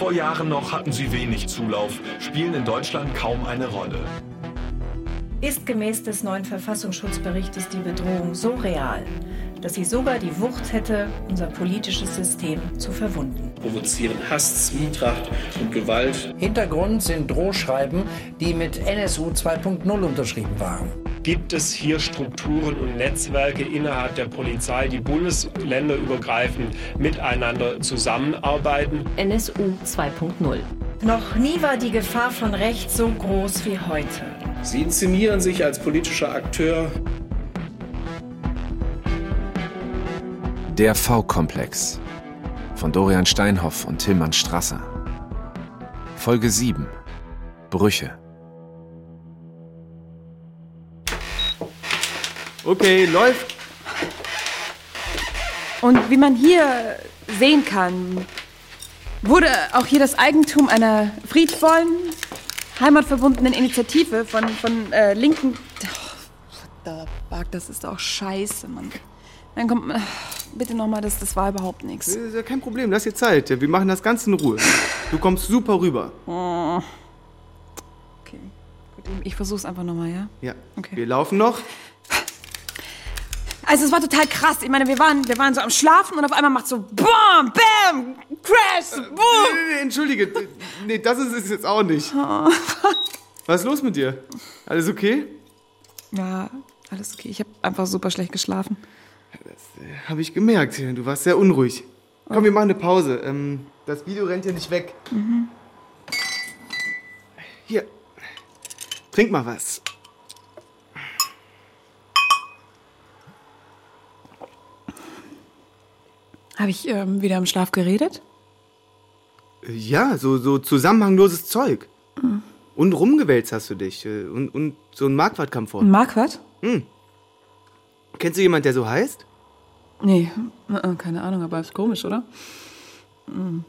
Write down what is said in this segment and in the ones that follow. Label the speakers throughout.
Speaker 1: vor Jahren noch hatten sie wenig Zulauf, spielen in Deutschland kaum eine Rolle.
Speaker 2: Ist gemäß des neuen Verfassungsschutzberichtes die Bedrohung so real, dass sie sogar die Wucht hätte, unser politisches System zu verwunden.
Speaker 3: Provozieren Hass, Zwietracht und Gewalt.
Speaker 4: Hintergrund sind Drohschreiben, die mit NSU 2.0 unterschrieben waren.
Speaker 5: Gibt es hier Strukturen und Netzwerke innerhalb der Polizei, die bundesländerübergreifend miteinander zusammenarbeiten?
Speaker 6: NSU 2.0.
Speaker 2: Noch nie war die Gefahr von rechts so groß wie heute.
Speaker 3: Sie inszenieren sich als politischer Akteur.
Speaker 7: Der V-Komplex von Dorian Steinhoff und Tilman Strasser. Folge 7 Brüche.
Speaker 8: Okay, läuft.
Speaker 9: Und wie man hier sehen kann, wurde auch hier das Eigentum einer friedvollen, heimatverbundenen Initiative von, von äh, linken... Oh, das ist auch scheiße, Mann. Dann kommt... Äh, bitte nochmal, das, das war überhaupt nichts.
Speaker 8: Ist ja kein Problem, lass dir Zeit. Wir machen das Ganze in Ruhe. Du kommst super rüber.
Speaker 9: Oh. Okay, gut, ich versuch's einfach nochmal, ja?
Speaker 8: Ja.
Speaker 9: Okay.
Speaker 8: Wir laufen noch.
Speaker 9: Also es war total krass. Ich meine, wir waren, wir waren so am Schlafen und auf einmal macht so BAM, BAM, Crash, Boom.
Speaker 8: Nee, nee, entschuldige. Nee, das ist es jetzt auch nicht.
Speaker 9: Oh.
Speaker 8: Was ist los mit dir? Alles okay?
Speaker 9: Ja, alles okay. Ich habe einfach super schlecht geschlafen.
Speaker 8: Das äh, habe ich gemerkt. Du warst sehr unruhig. Komm, wir machen eine Pause. Ähm, das Video rennt ja nicht weg.
Speaker 9: Mhm.
Speaker 8: Hier. Trink mal was.
Speaker 9: Habe ich ähm, wieder im Schlaf geredet?
Speaker 8: Ja, so, so zusammenhangloses Zeug.
Speaker 9: Mhm.
Speaker 8: Und rumgewälzt hast du dich. äh, Und, und so ein Marquardt kam vor.
Speaker 9: Ein Marquardt?
Speaker 8: Hm. Kennst du jemand, der so heißt?
Speaker 9: Nee, äh, keine Ahnung, aber ist komisch, oder? Mhm.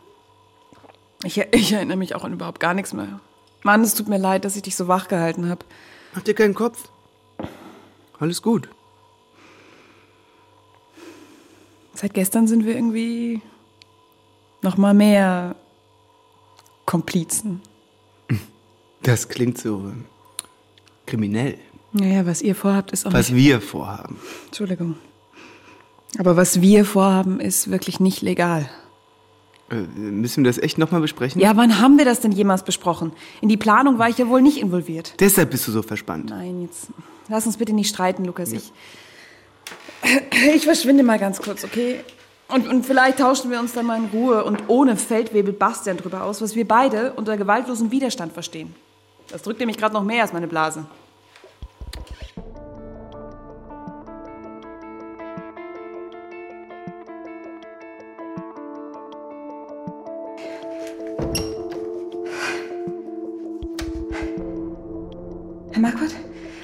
Speaker 9: Ich, ich erinnere mich auch an überhaupt gar nichts mehr. Mann, es tut mir leid, dass ich dich so wach gehalten habe.
Speaker 8: Mach dir keinen Kopf. Alles gut.
Speaker 9: Seit gestern sind wir irgendwie noch mal mehr Komplizen.
Speaker 8: Das klingt so kriminell.
Speaker 9: Naja, was ihr vorhabt, ist auch
Speaker 8: Was
Speaker 9: nicht...
Speaker 8: wir vorhaben.
Speaker 9: Entschuldigung. Aber was wir vorhaben, ist wirklich nicht legal.
Speaker 8: Äh, müssen wir das echt nochmal besprechen?
Speaker 9: Ja, wann haben wir das denn jemals besprochen? In die Planung war ich ja wohl nicht involviert.
Speaker 8: Deshalb bist du so verspannt.
Speaker 9: Nein, jetzt lass uns bitte nicht streiten, Lukas. Ich, ich verschwinde mal ganz kurz, okay? Und, und vielleicht tauschen wir uns dann mal in Ruhe und ohne Feldwebel Bastian drüber aus, was wir beide unter gewaltlosen Widerstand verstehen. Das drückt nämlich gerade noch mehr als meine Blase. Herr Marquardt?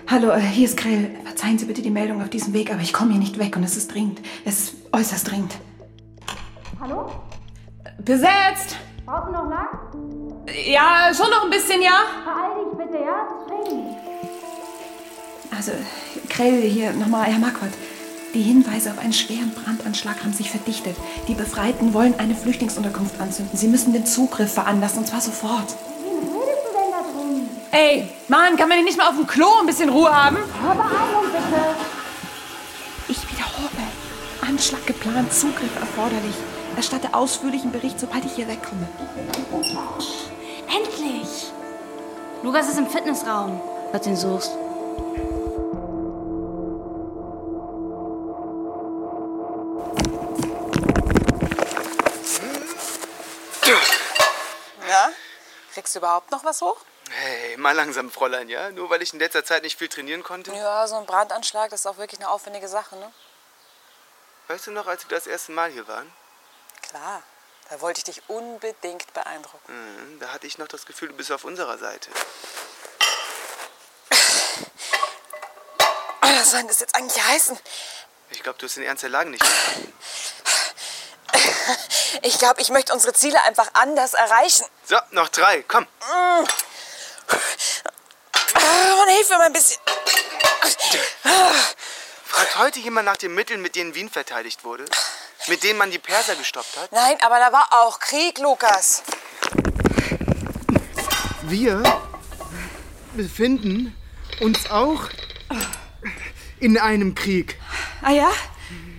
Speaker 9: Hallo, äh, hier ist Grell. Verzeihen Sie bitte die Meldung auf diesem Weg, aber ich komme hier nicht weg und es ist dringend. Es ist äußerst dringend.
Speaker 10: Hallo?
Speaker 9: Besetzt!
Speaker 10: Brauchst du noch lang?
Speaker 9: Ja, schon noch ein bisschen, ja?
Speaker 10: Beeil dich bitte, ja? Dringend.
Speaker 9: Also, Krell hier nochmal, Herr Marquardt. Die Hinweise auf einen schweren Brandanschlag haben sich verdichtet. Die Befreiten wollen eine Flüchtlingsunterkunft anzünden. Sie müssen den Zugriff veranlassen, und zwar sofort.
Speaker 10: Wen redest du denn da drin?
Speaker 9: Ey, Mann, kann man denn nicht mal auf dem Klo ein bisschen Ruhe haben?
Speaker 10: Bitte.
Speaker 9: Ich wiederhole. Anschlag geplant, Zugriff erforderlich. Erstatte ausführlichen Bericht, sobald ich hier wegkomme.
Speaker 10: Endlich! Lukas ist im Fitnessraum, falls du ihn suchst.
Speaker 9: Ja? Kriegst du überhaupt noch was hoch?
Speaker 8: Hey, mal langsam, Fräulein, ja? Nur weil ich in letzter Zeit nicht viel trainieren konnte?
Speaker 9: Ja, so ein Brandanschlag, das ist auch wirklich eine aufwendige Sache, ne?
Speaker 8: Weißt du noch, als wir das erste Mal hier waren?
Speaker 9: Klar. Da wollte ich dich unbedingt beeindrucken.
Speaker 8: Mhm, da hatte ich noch das Gefühl, du bist auf unserer Seite.
Speaker 9: Was soll denn das jetzt eigentlich heißen?
Speaker 8: Ich glaube, du hast den Ernst der Lage nicht verstanden.
Speaker 9: Ich glaube, ich möchte unsere Ziele einfach anders erreichen.
Speaker 8: So, noch drei, komm.
Speaker 9: Ah, man hilft mir mal ein bisschen.
Speaker 8: Fragt heute jemand nach den Mitteln, mit denen Wien verteidigt wurde? Mit denen man die Perser gestoppt hat?
Speaker 9: Nein, aber da war auch Krieg, Lukas.
Speaker 8: Wir befinden uns auch in einem Krieg.
Speaker 9: Ah ja?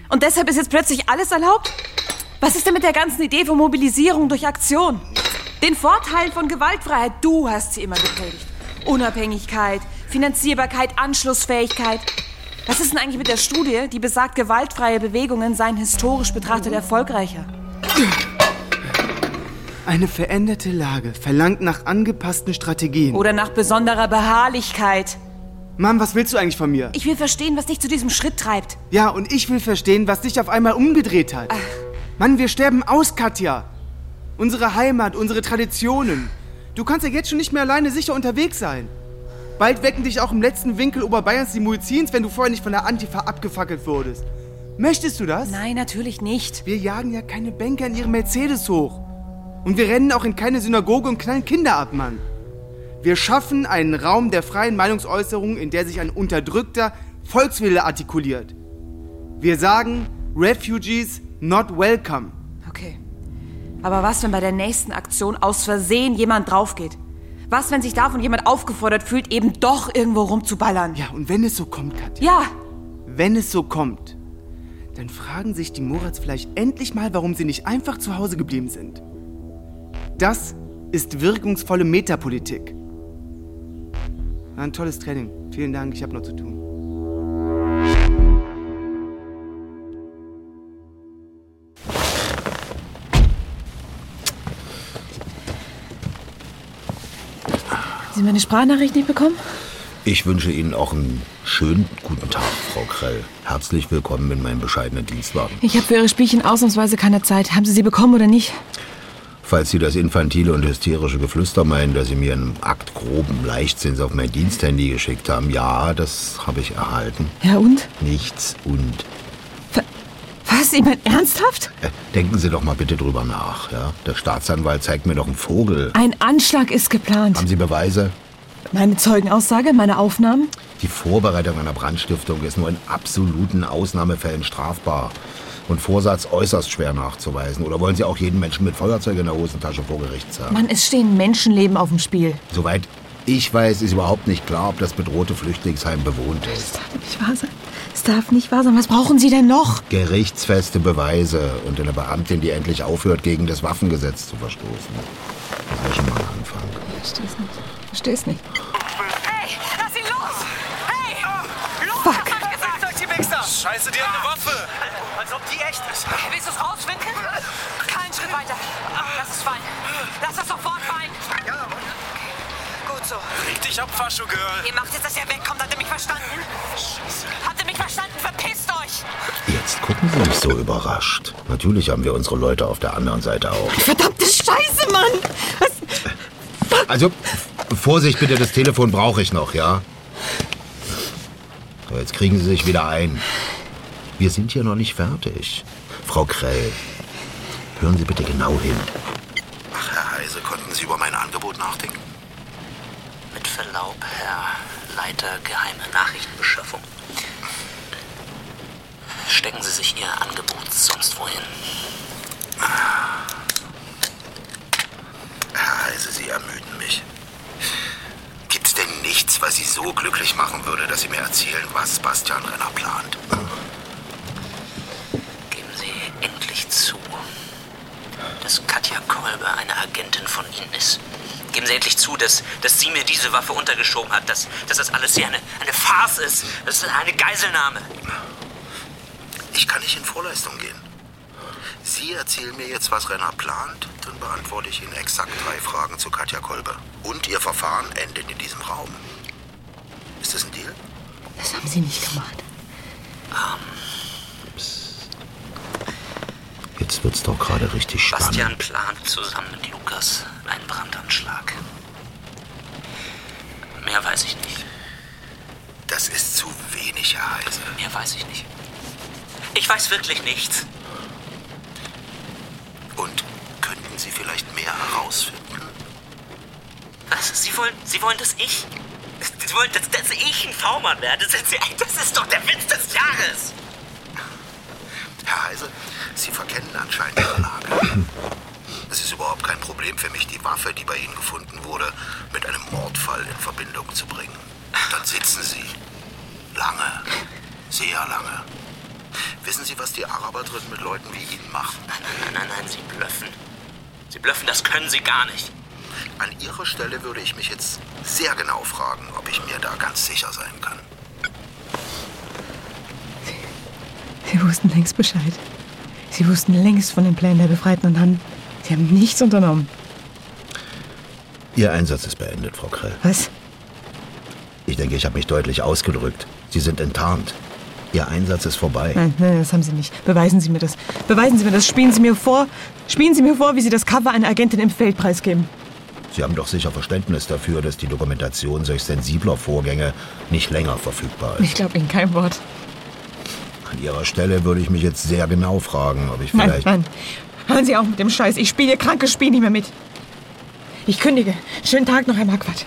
Speaker 9: Und deshalb ist jetzt plötzlich alles erlaubt? Was ist denn mit der ganzen Idee von Mobilisierung durch Aktion? Den Vorteilen von Gewaltfreiheit, du hast sie immer gepredigt. Unabhängigkeit, Finanzierbarkeit, Anschlussfähigkeit. Was ist denn eigentlich mit der Studie, die besagt, gewaltfreie Bewegungen seien historisch betrachtet erfolgreicher?
Speaker 8: Eine veränderte Lage verlangt nach angepassten Strategien.
Speaker 9: Oder nach besonderer Beharrlichkeit.
Speaker 8: Mann, was willst du eigentlich von mir?
Speaker 9: Ich will verstehen, was dich zu diesem Schritt treibt.
Speaker 8: Ja, und ich will verstehen, was dich auf einmal umgedreht hat. Ach. Mann, wir sterben aus, Katja. Unsere Heimat, unsere Traditionen. Du kannst ja jetzt schon nicht mehr alleine sicher unterwegs sein. Bald wecken dich auch im letzten Winkel Oberbayerns die Muizins, wenn du vorher nicht von der Antifa abgefackelt wurdest. Möchtest du das?
Speaker 9: Nein, natürlich nicht.
Speaker 8: Wir jagen ja keine Banker in ihrem Mercedes hoch. Und wir rennen auch in keine Synagoge und knallen Kinder ab, Mann. Wir schaffen einen Raum der freien Meinungsäußerung, in der sich ein unterdrückter Volkswille artikuliert. Wir sagen, Refugees not welcome.
Speaker 9: Okay. Aber was, wenn bei der nächsten Aktion aus Versehen jemand draufgeht? Was, wenn sich davon jemand aufgefordert fühlt, eben doch irgendwo rumzuballern?
Speaker 8: Ja, und wenn es so kommt, Katja.
Speaker 9: Ja.
Speaker 8: Wenn es so kommt, dann fragen sich die Morats vielleicht endlich mal, warum sie nicht einfach zu Hause geblieben sind. Das ist wirkungsvolle Metapolitik. Ein tolles Training. Vielen Dank, ich habe noch zu tun.
Speaker 9: Sie meine Sprachnachricht nicht bekommen?
Speaker 11: Ich wünsche Ihnen auch einen schönen guten Tag, Frau Krell. Herzlich willkommen in meinem bescheidenen Dienstwagen.
Speaker 9: Ich habe für Ihre Spielchen ausnahmsweise keine Zeit. Haben Sie sie bekommen oder nicht?
Speaker 11: Falls Sie das infantile und hysterische Geflüster meinen, dass Sie mir einen Akt groben Leichtsinns auf mein Diensthandy geschickt haben, ja, das habe ich erhalten.
Speaker 9: Ja und?
Speaker 11: Nichts und.
Speaker 9: Was? Ich meine, ernsthaft?
Speaker 11: Äh, denken Sie doch mal bitte drüber nach, ja? Der Staatsanwalt zeigt mir doch einen Vogel.
Speaker 9: Ein Anschlag ist geplant.
Speaker 11: Haben Sie Beweise?
Speaker 9: Meine Zeugenaussage, meine Aufnahmen?
Speaker 11: Die Vorbereitung einer Brandstiftung ist nur in absoluten Ausnahmefällen strafbar. Und Vorsatz äußerst schwer nachzuweisen. Oder wollen Sie auch jeden Menschen mit Feuerzeug in der Hosentasche vor Gericht zerren?
Speaker 9: Mann, es stehen Menschenleben auf dem Spiel.
Speaker 11: Soweit ich weiß, ist überhaupt nicht klar, ob das bedrohte Flüchtlingsheim bewohnt ist.
Speaker 9: Das darf nicht wahr sein. Das darf nicht wahr sein. Was brauchen Sie denn noch?
Speaker 11: Gerichtsfeste Beweise und eine Beamtin, die endlich aufhört, gegen das Waffengesetz zu verstoßen. Das wäre schon mal ein Anfang.
Speaker 9: Ich versteh's nicht. Ich versteh's nicht.
Speaker 12: Hey, lass ihn los! Hey! Los,
Speaker 9: Fuck.
Speaker 12: hab ich gesagt!
Speaker 13: Euch die Wichser! Scheiße, die haben eine Waffe!
Speaker 12: Als ob die echt ist.
Speaker 13: Richtig ab, Fascho-Girl!
Speaker 12: Ihr macht jetzt, dass ihr wegkommt. Habt ihr mich verstanden?
Speaker 13: Scheiße.
Speaker 12: Habt ihr mich verstanden? Verpisst euch!
Speaker 11: Jetzt gucken Sie nicht so überrascht. Natürlich haben wir unsere Leute auf der anderen Seite auch.
Speaker 9: Verdammte Scheiße, Mann! Was?
Speaker 11: Also, Vorsicht bitte, das Telefon brauche ich noch, ja? So, jetzt kriegen Sie sich wieder ein. Wir sind hier noch nicht fertig. Frau Krell, hören Sie bitte genau hin.
Speaker 14: Leiter Geheime Nachrichtenbeschaffung. Stecken Sie sich Ihr Angebot sonst wohin.
Speaker 11: Herr Heise, Sie ermüden mich. Gibt's denn nichts, was Sie so glücklich machen würde, dass Sie mir erzählen, was Bastian Renner plant?
Speaker 14: Geben Sie endlich zu, dass Katja Kolbe eine Agentin von Ihnen ist. Geben Sie endlich zu, dass, dass sie mir diese Waffe untergeschoben hat, dass, dass das alles hier eine, eine Farce ist, das ist eine Geiselnahme.
Speaker 11: Ich kann nicht in Vorleistung gehen. Sie erzählen mir jetzt, was Renner plant, dann beantworte ich Ihnen exakt drei Fragen zu Katja Kolbe. Und Ihr Verfahren endet in diesem Raum. Ist das ein Deal?
Speaker 9: Das haben Sie nicht gemacht.
Speaker 11: Jetzt wird's doch gerade richtig spannend.
Speaker 14: Bastian plant zusammen mit Lukas einen Brandanschlag. Mehr weiß ich nicht.
Speaker 11: Das ist zu wenig, Herr Heise.
Speaker 14: Mehr weiß ich nicht. Ich weiß wirklich nichts.
Speaker 11: Und könnten Sie vielleicht mehr herausfinden?
Speaker 14: Was? Sie wollen, Sie wollen, dass ich... Sie wollen, dass, dass ich ein V-Mann werde? Das ist, das ist doch der Witz des Jahres.
Speaker 11: Herr Heise, Sie verkennen anscheinend Ihre Lage. Es ist überhaupt kein Problem für mich, die Waffe, die bei Ihnen gefunden wurde, mit einem Mordfall in Verbindung zu bringen. Dann sitzen Sie. Lange. Sehr lange. Wissen Sie, was die Araber drin mit Leuten wie Ihnen machen?
Speaker 14: Nein, nein, nein, nein, Sie blöffen. Sie blöffen, das können Sie gar nicht.
Speaker 11: An Ihrer Stelle würde ich mich jetzt sehr genau fragen, ob ich mir da ganz sicher sein kann.
Speaker 15: Sie wussten längst Bescheid. Sie wussten längst von den Plänen der Befreiten und haben, sie haben nichts unternommen.
Speaker 11: Ihr Einsatz ist beendet, Frau Krell.
Speaker 15: Was?
Speaker 11: Ich denke, ich habe mich deutlich ausgedrückt. Sie sind enttarnt. Ihr Einsatz ist vorbei.
Speaker 15: Nein, nein, das haben Sie nicht. Beweisen Sie mir das. Beweisen Sie mir das. Spielen Sie mir vor. Spielen Sie mir vor, wie Sie das Cover einer Agentin im Feld preisgeben.
Speaker 11: Sie haben doch sicher Verständnis dafür, dass die Dokumentation solch sensibler Vorgänge nicht länger verfügbar ist.
Speaker 15: Ich glaube Ihnen kein Wort.
Speaker 11: An Ihrer Stelle würde ich mich jetzt sehr genau fragen, ob ich
Speaker 15: Nein,
Speaker 11: vielleicht...
Speaker 15: nein. Hören Sie auf mit dem Scheiß. Ich spiele Ihr krankes Spiel nicht mehr mit. Ich kündige. Schönen Tag noch, Herr Marquardt.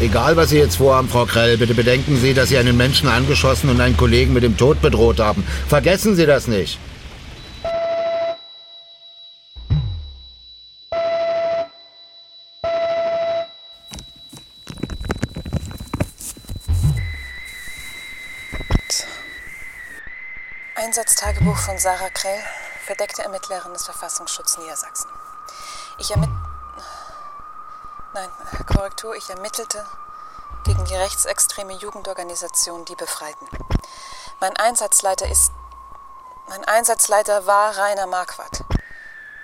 Speaker 11: Egal, was Sie jetzt vorhaben, Frau Krell, bitte bedenken Sie, dass Sie einen Menschen angeschossen und einen Kollegen mit dem Tod bedroht haben. Vergessen Sie das nicht.
Speaker 9: Einsatztagebuch von Sarah Krell, verdeckte Ermittlerin des Verfassungsschutzes Niedersachsen. Ich ermitt... Nein, Korrektur, ich ermittelte gegen die rechtsextreme Jugendorganisation Die Befreiten. Mein Einsatzleiter ist... Mein Einsatzleiter war Rainer Marquardt.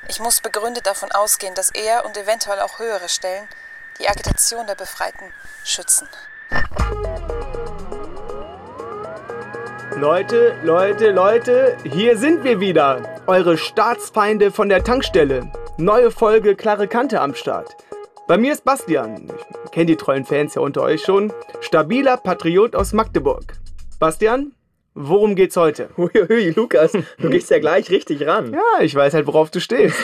Speaker 9: Ich muss begründet davon ausgehen, dass er und eventuell auch höhere Stellen die Agitation der Befreiten schützen.
Speaker 8: Leute, Leute, Leute, hier sind wir wieder. Eure Staatsfeinde von der Tankstelle. Neue Folge Klare Kante am Start. Bei mir ist Bastian. Ich kenne die treuen Fans ja unter euch schon. Stabiler Patriot aus Magdeburg. Bastian, worum geht's heute?
Speaker 16: Huiui, Lukas, du gehst ja gleich richtig ran.
Speaker 8: Ja, ich weiß halt, worauf du stehst.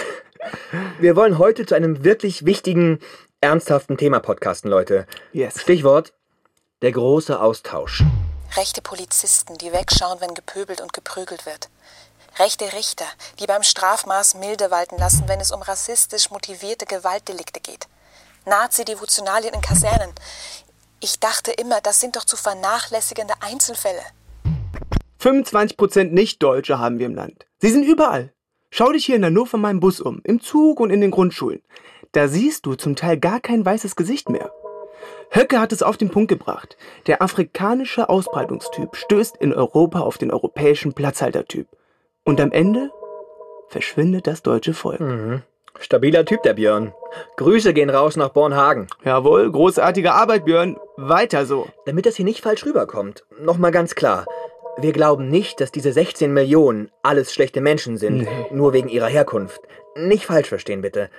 Speaker 16: Wir wollen heute zu einem wirklich wichtigen, ernsthaften Thema podcasten, Leute.
Speaker 8: Yes.
Speaker 16: Stichwort der große Austausch.
Speaker 9: Rechte Polizisten, die wegschauen, wenn gepöbelt und geprügelt wird. Rechte Richter, die beim Strafmaß milde walten lassen, wenn es um rassistisch motivierte Gewaltdelikte geht. Nazi-Devotionalien in Kasernen. Ich dachte immer, das sind doch zu vernachlässigende Einzelfälle.
Speaker 8: 25% Nicht-Deutsche haben wir im Land. Sie sind überall. Schau dich hier in Hannover mal im Bus um, im Zug und in den Grundschulen. Da siehst du zum Teil gar kein weißes Gesicht mehr. Höcke hat es auf den Punkt gebracht. Der afrikanische Ausbreitungstyp stößt in Europa auf den europäischen Platzhaltertyp. Und am Ende verschwindet das deutsche Volk.
Speaker 16: Mhm. Stabiler Typ, der Björn. Grüße gehen raus nach Bornhagen.
Speaker 8: Jawohl, großartige Arbeit, Björn. Weiter so.
Speaker 16: Damit das hier nicht falsch rüberkommt, nochmal ganz klar. Wir glauben nicht, dass diese 16 Millionen alles schlechte Menschen sind,
Speaker 8: Nee.
Speaker 16: nur wegen ihrer Herkunft. Nicht falsch verstehen, bitte.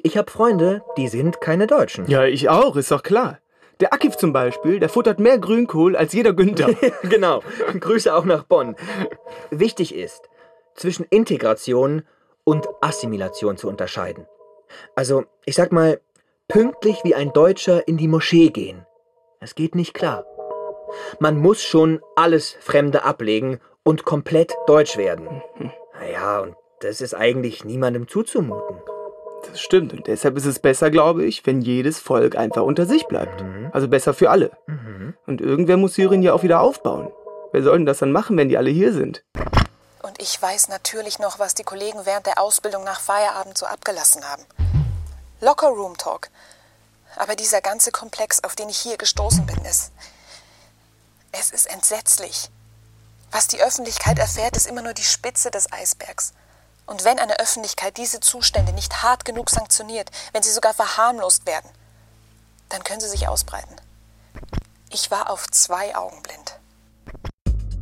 Speaker 16: Ich habe Freunde, die sind keine Deutschen.
Speaker 8: Ja, ich auch, ist doch klar. Der Akif zum Beispiel, der futtert mehr Grünkohl als jeder Günther.
Speaker 16: genau. Grüße auch nach Bonn. Wichtig ist, zwischen Integration und Assimilation zu unterscheiden. Also, ich sag mal, pünktlich wie ein Deutscher in die Moschee gehen. Das geht nicht klar. Man muss schon alles Fremde ablegen und komplett deutsch werden. Naja, und das ist eigentlich niemandem zuzumuten.
Speaker 8: Das stimmt. Und deshalb ist es besser, glaube ich, wenn jedes Volk einfach unter sich bleibt. Also besser für alle. Und irgendwer muss Syrien ja auch wieder aufbauen. Wer soll denn das dann machen, wenn die alle hier sind?
Speaker 9: Und ich weiß natürlich noch, was die Kollegen während der Ausbildung nach Feierabend so abgelassen haben. Locker Room Talk. Aber dieser ganze Komplex, auf den ich hier gestoßen bin, ist. Es ist entsetzlich. Was die Öffentlichkeit erfährt, ist immer nur die Spitze des Eisbergs. Und wenn eine Öffentlichkeit diese Zustände nicht hart genug sanktioniert, wenn sie sogar verharmlost werden, dann können sie sich ausbreiten. Ich war auf zwei Augen blind.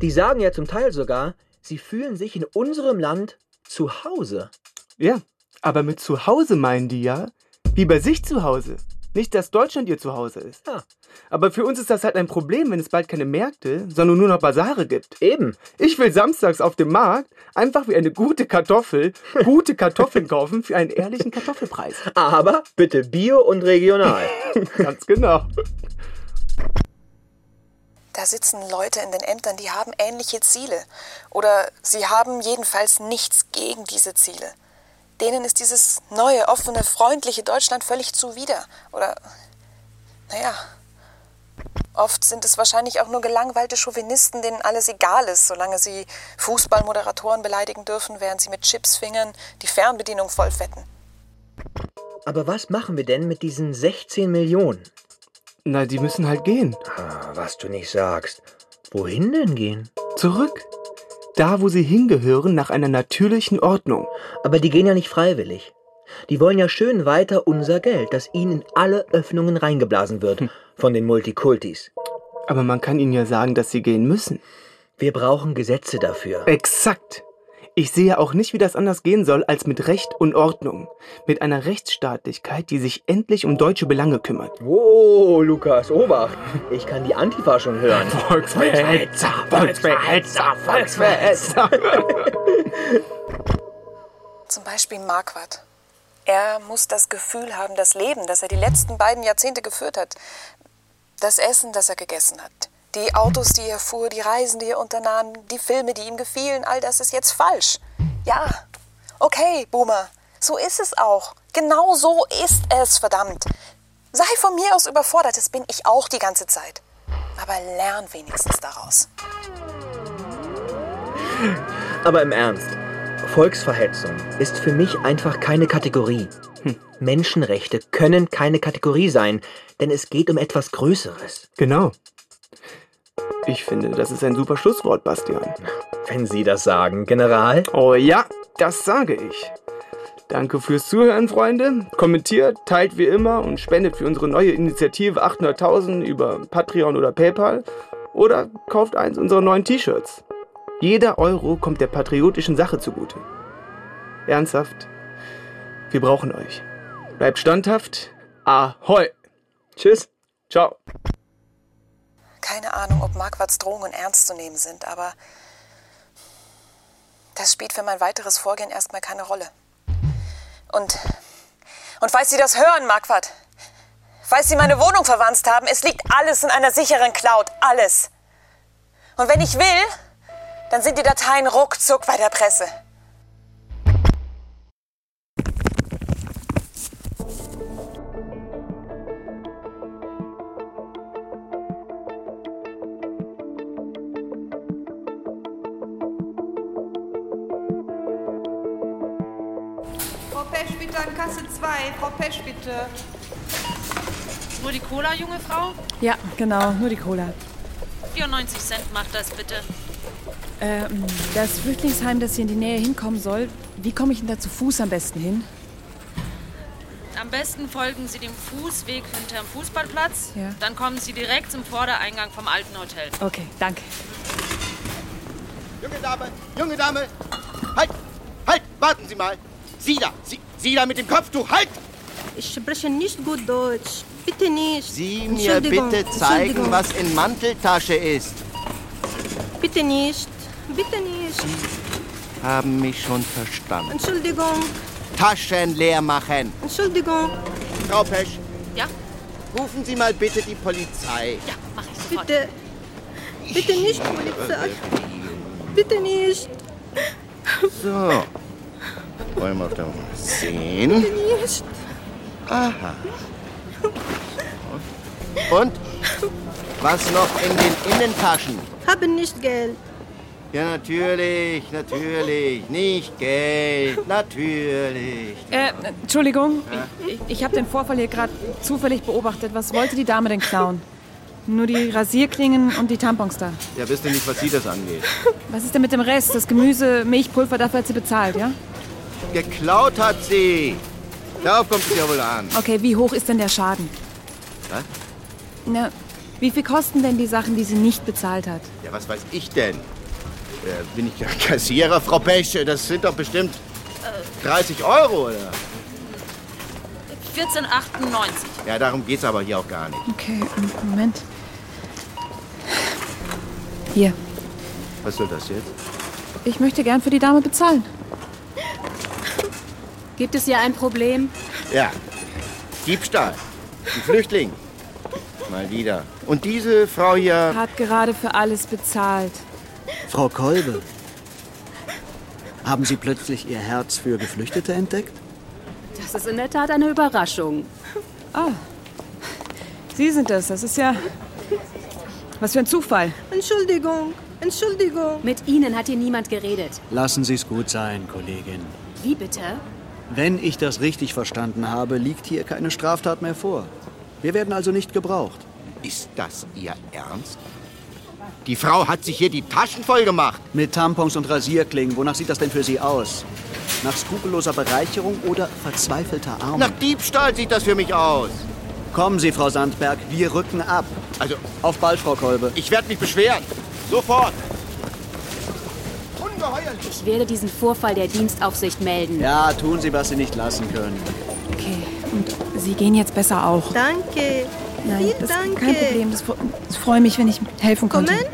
Speaker 16: Die sagen ja zum Teil sogar, sie fühlen sich in unserem Land zu Hause.
Speaker 8: Ja, aber mit zu Hause meinen die ja, wie bei sich zu Hause. Nicht, dass Deutschland ihr Zuhause ist.
Speaker 16: Ja.
Speaker 8: Aber für uns ist das halt ein Problem, wenn es bald keine Märkte, sondern nur noch Basare gibt.
Speaker 16: Eben.
Speaker 8: Ich will samstags auf dem Markt einfach wie eine gute Kartoffel gute Kartoffeln kaufen für einen ehrlichen Kartoffelpreis.
Speaker 16: Aber bitte bio und regional.
Speaker 8: Ganz genau.
Speaker 9: Da sitzen Leute in den Ämtern, die haben ähnliche Ziele. Oder sie haben jedenfalls nichts gegen diese Ziele.
Speaker 17: Denen ist dieses neue, offene, freundliche Deutschland völlig zuwider. Oder, naja, oft sind es wahrscheinlich auch nur gelangweilte Chauvinisten, denen alles egal ist, solange sie Fußballmoderatoren beleidigen dürfen, während sie mit Chipsfingern die Fernbedienung vollfetten.
Speaker 16: Aber was machen wir denn mit diesen 16 Millionen?
Speaker 8: Na, die müssen halt gehen.
Speaker 16: Ah, was du nicht sagst. Wohin denn gehen?
Speaker 8: Zurück. Da, wo sie hingehören, nach einer natürlichen Ordnung.
Speaker 16: Aber die gehen ja nicht freiwillig. Die wollen ja schön weiter unser Geld, das ihnen in alle Öffnungen reingeblasen wird. Von den Multikultis.
Speaker 8: Aber man kann ihnen ja sagen, dass sie gehen müssen.
Speaker 16: Wir brauchen Gesetze dafür.
Speaker 8: Exakt. Ich sehe auch nicht, wie das anders gehen soll, als mit Recht und Ordnung. Mit einer Rechtsstaatlichkeit, die sich endlich um deutsche Belange kümmert.
Speaker 16: Oh, Lukas, Obacht. Ich kann die Antifa schon hören.
Speaker 8: Volksverhetzer, Volksverhetzer, Volksverhetzer.
Speaker 17: Zum Beispiel Marquardt. Er muss das Gefühl haben, das Leben, das er die letzten beiden Jahrzehnte geführt hat, das Essen, das er gegessen hat, die Autos, die er fuhr, die Reisen, die er unternahm, die Filme, die ihm gefielen, all das ist jetzt falsch. Ja, okay, Boomer, so ist es auch. Genau so ist es, verdammt. Sei von mir aus überfordert, das bin ich auch die ganze Zeit. Aber lern wenigstens daraus.
Speaker 16: Aber im Ernst, Volksverhetzung ist für mich einfach keine Kategorie. Hm. Menschenrechte können keine Kategorie sein, denn es geht um etwas Größeres.
Speaker 8: Genau. Ich finde, das ist ein super Schlusswort, Bastian.
Speaker 16: Wenn Sie das sagen, General.
Speaker 8: Oh ja, das sage ich. Danke fürs Zuhören, Freunde. Kommentiert, teilt wie immer und spendet für unsere neue Initiative 800.000 über Patreon oder PayPal. Oder kauft eins unserer neuen T-Shirts. Jeder Euro kommt der patriotischen Sache zugute. Ernsthaft, wir brauchen euch. Bleibt standhaft. Ahoi.
Speaker 16: Tschüss.
Speaker 8: Ciao.
Speaker 17: Keine Ahnung, ob Marquards Drohungen ernst zu nehmen sind, aber das spielt für mein weiteres Vorgehen erstmal keine Rolle. Und, und falls Sie das hören, Marquardt, falls Sie meine Wohnung verwanzt haben, es liegt alles in einer sicheren Cloud, alles. Und wenn ich will, dann sind die Dateien ruckzuck bei der Presse.
Speaker 18: Pesch, bitte an Kasse 2. Frau Pesch, bitte.
Speaker 10: Nur die Cola, junge Frau?
Speaker 9: Ja, genau, nur die Cola.
Speaker 10: 94 Cent macht das bitte.
Speaker 9: Ähm, das Flüchtlingsheim, das hier in die Nähe hinkommen soll, wie komme ich denn da zu Fuß am besten hin?
Speaker 10: Am besten folgen Sie dem Fußweg hinterm Fußballplatz.
Speaker 9: Ja.
Speaker 10: Dann kommen Sie direkt zum Vordereingang vom alten Hotel.
Speaker 9: Okay, danke.
Speaker 19: Junge Dame, junge Dame, halt, halt, warten Sie mal. Sie da, Sie, Sie da mit dem Kopftuch, halt!
Speaker 20: Ich spreche nicht gut Deutsch. Bitte nicht.
Speaker 19: Sie mir bitte zeigen, was in Manteltasche ist.
Speaker 20: Bitte nicht. Bitte nicht.
Speaker 19: Haben mich schon verstanden.
Speaker 20: Entschuldigung.
Speaker 19: Taschen leer machen.
Speaker 20: Entschuldigung.
Speaker 19: Frau Pesch,
Speaker 10: Ja?
Speaker 19: rufen Sie mal bitte die Polizei.
Speaker 10: Ja, mach ich sofort.
Speaker 20: Bitte. Bitte nicht, Polizei. Bitte nicht.
Speaker 19: So. Wollen wir auf der sehen?
Speaker 20: Bitte nicht.
Speaker 19: Aha. Und? Was noch in den Innentaschen?
Speaker 20: Habe nicht Geld.
Speaker 19: Ja, natürlich, natürlich. Nicht Geld, natürlich.
Speaker 9: Äh, Entschuldigung, ich, ich habe den Vorfall hier gerade zufällig beobachtet. Was wollte die Dame denn klauen? Nur die Rasierklingen und die Tampons da.
Speaker 19: Ja, wisst ihr nicht, was Sie das angeht?
Speaker 9: Was ist denn mit dem Rest? Das Gemüse, Milchpulver, dafür hat sie bezahlt, ja?
Speaker 19: Geklaut hat sie. Darauf kommt es ja wohl an.
Speaker 9: Okay, wie hoch ist denn der Schaden?
Speaker 19: Was?
Speaker 9: Na, wie viel kosten denn die Sachen, die sie nicht bezahlt hat?
Speaker 19: Ja, was weiß ich denn? Äh, bin ich ja Kassierer, Frau Pech? Das sind doch bestimmt 30 Euro, oder?
Speaker 10: 14,98.
Speaker 19: Ja, darum geht's aber hier auch gar nicht.
Speaker 9: Okay, Moment. Hier,
Speaker 19: Was soll das jetzt?
Speaker 9: ich möchte gern für die Dame bezahlen.
Speaker 20: Gibt es hier ein Problem?
Speaker 19: Ja, Diebstahl. Ein Flüchtling. Mal wieder. Und diese Frau hier...
Speaker 9: Hat gerade für alles bezahlt.
Speaker 19: Frau Kolbe.
Speaker 21: Haben Sie plötzlich Ihr Herz für Geflüchtete entdeckt?
Speaker 6: Das ist in der Tat eine Überraschung.
Speaker 9: Ah, Sie sind das. Das ist ja. Was für ein Zufall.
Speaker 20: Entschuldigung, Entschuldigung.
Speaker 6: Mit Ihnen hat hier niemand geredet.
Speaker 21: Lassen Sie es gut sein, Kollegin.
Speaker 6: Wie bitte?
Speaker 21: Wenn ich das richtig verstanden habe, liegt hier keine Straftat mehr vor. Wir werden also nicht gebraucht.
Speaker 19: Ist das Ihr Ernst? Die Frau hat sich hier die Taschen voll gemacht.
Speaker 21: Mit Tampons und Rasierklingen. Wonach sieht das denn für Sie aus? Nach skrupelloser Bereicherung oder verzweifelter Armut?
Speaker 19: Nach Diebstahl sieht das für mich aus.
Speaker 21: Kommen Sie, Frau Sandberg, wir rücken ab.
Speaker 19: Also,
Speaker 21: auf bald, Frau Kolbe.
Speaker 19: Ich werde mich beschweren. Sofort.
Speaker 6: Ich werde diesen Vorfall der Dienstaufsicht melden.
Speaker 21: Ja, tun Sie, was Sie nicht lassen können.
Speaker 9: Okay, und Sie gehen jetzt besser auch.
Speaker 20: Danke.
Speaker 9: Nein,
Speaker 20: Viel
Speaker 9: das
Speaker 20: danke.
Speaker 9: kein Problem. Das, das freue mich, wenn ich helfen konnte.
Speaker 20: Kommen?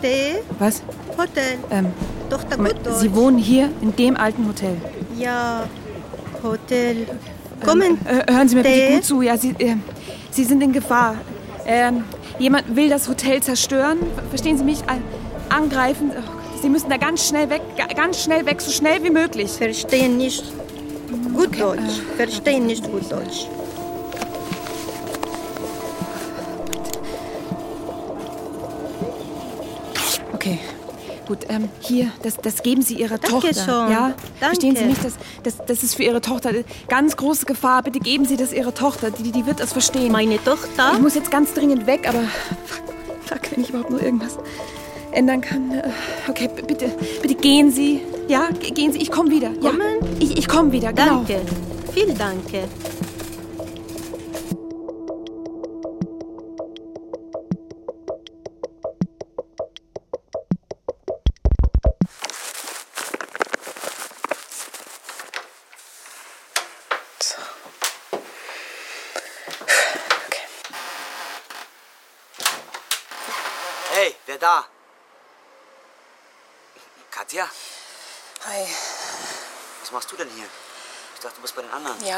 Speaker 20: Tee?
Speaker 9: Was?
Speaker 20: Hotel.
Speaker 9: Ähm,
Speaker 20: Doch, da gut
Speaker 9: Sie
Speaker 20: Deutsch.
Speaker 9: wohnen hier in dem alten Hotel.
Speaker 20: Ja, Hotel. Kommen.
Speaker 9: Ähm, äh, hören Sie mir bitte
Speaker 20: Tee?
Speaker 9: gut zu. Ja, Sie, äh, Sie sind in Gefahr. Ähm, jemand will das Hotel zerstören. Ver- Verstehen Sie mich? An- Angreifen. Oh Sie müssen da ganz schnell weg. ga- Ganz schnell weg, so schnell wie möglich.
Speaker 20: Verstehen nicht gut Deutsch. Verstehen nicht gut Deutsch.
Speaker 9: Okay. Gut, ähm, hier, das, das geben Sie Ihrer
Speaker 20: Danke
Speaker 9: Tochter.
Speaker 20: schon.
Speaker 9: Ja?
Speaker 20: Danke.
Speaker 9: Verstehen Sie mich? Das, das, das ist für Ihre Tochter ganz große Gefahr. Bitte geben Sie das Ihrer Tochter. Die, die wird das verstehen.
Speaker 20: Meine Tochter?
Speaker 9: Ich muss jetzt ganz dringend weg, aber fuck, wenn ich überhaupt nur irgendwas ändern kann. Äh, Okay, bitte, bitte gehen Sie. Ja, Ge- gehen Sie. Ich komme wieder. Ja, ich, ich komme wieder. Genau.
Speaker 20: Danke. Viel danke.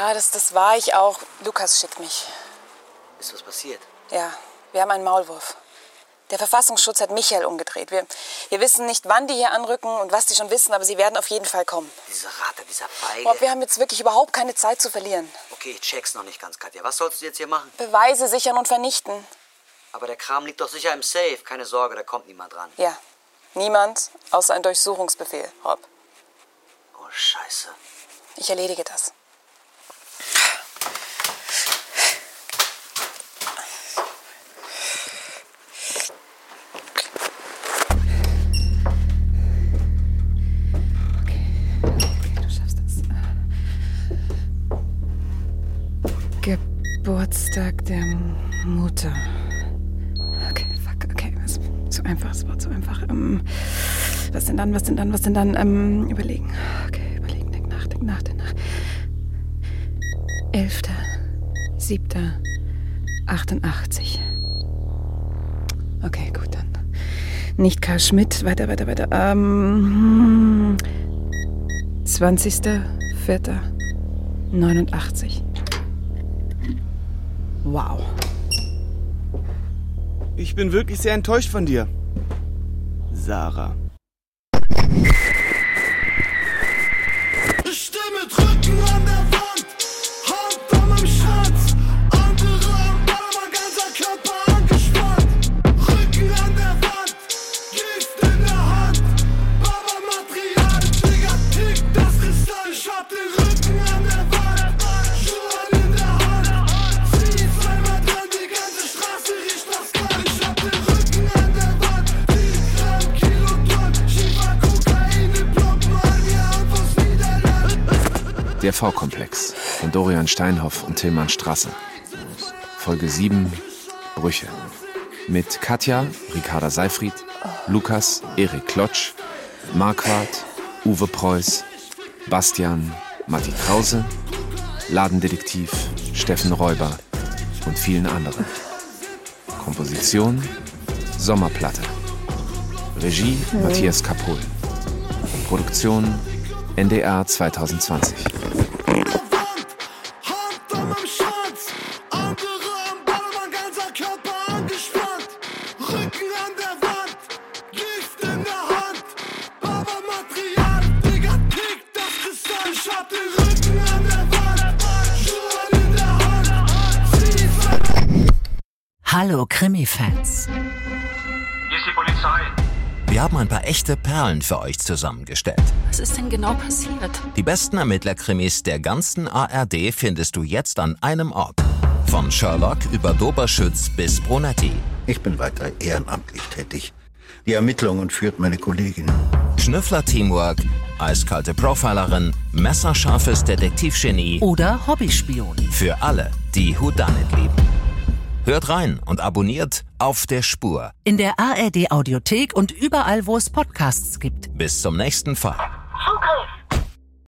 Speaker 17: Ja, das, das war ich auch. Lukas schickt mich.
Speaker 22: Ist was passiert?
Speaker 17: Ja, wir haben einen Maulwurf. Der Verfassungsschutz hat Michael umgedreht. Wir, wir wissen nicht, wann die hier anrücken und was die schon wissen, aber sie werden auf jeden Fall kommen.
Speaker 22: Dieser Rater, dieser Beile.
Speaker 17: Bob, wir haben jetzt wirklich überhaupt keine Zeit zu verlieren.
Speaker 22: Okay, ich check's noch nicht ganz, Katja. Was sollst du jetzt hier machen?
Speaker 17: Beweise sichern und vernichten.
Speaker 22: Aber der Kram liegt doch sicher im Safe. Keine Sorge, da kommt niemand dran.
Speaker 17: Ja, niemand außer ein Durchsuchungsbefehl, Rob.
Speaker 22: Oh, scheiße.
Speaker 17: Ich erledige das.
Speaker 9: Geburtstag der Mutter. Okay, fuck, okay, was, zu einfach, es war zu einfach. Ähm, was denn dann, was denn dann, was denn dann? Ähm, überlegen. Okay, überlegen, denk nach, denk nach, denk nach. Elfter, siebter, 88. Okay, gut, dann. Nicht Karl Schmidt, weiter, weiter, weiter. Ähm, 20. Vierter, 89. Wow.
Speaker 8: Ich bin wirklich sehr enttäuscht von dir. Sarah.
Speaker 13: Der
Speaker 7: V-Komplex von Dorian Steinhoff und Tilman Strasser. Folge 7 Brüche. Mit Katja, Ricarda Seifried, Lukas, Erik Klotsch, Marquardt, Uwe Preuß, Bastian, Matti Krause, Ladendetektiv, Steffen Räuber und vielen anderen. Komposition Sommerplatte. Regie Matthias Kapohl. Produktion NDR 2020.
Speaker 2: Hallo Krimi-Fans.
Speaker 23: Wir haben ein paar echte Perlen für euch zusammengestellt.
Speaker 2: Was ist denn genau passiert?
Speaker 23: Die besten Ermittlerkrimis der ganzen ARD findest du jetzt an einem Ort. Von Sherlock über Doberschütz bis Brunetti.
Speaker 24: Ich bin weiter ehrenamtlich tätig. Die Ermittlungen führt meine Kollegin.
Speaker 23: Schnüffler-Teamwork, eiskalte Profilerin, messerscharfes Detektivgenie
Speaker 2: Oder Hobbyspion.
Speaker 23: für alle, die Whodunit lieben. Hört rein und abonniert auf der Spur.
Speaker 2: In der ARD Audiothek und überall, wo es Podcasts gibt.
Speaker 23: Bis zum nächsten Fall.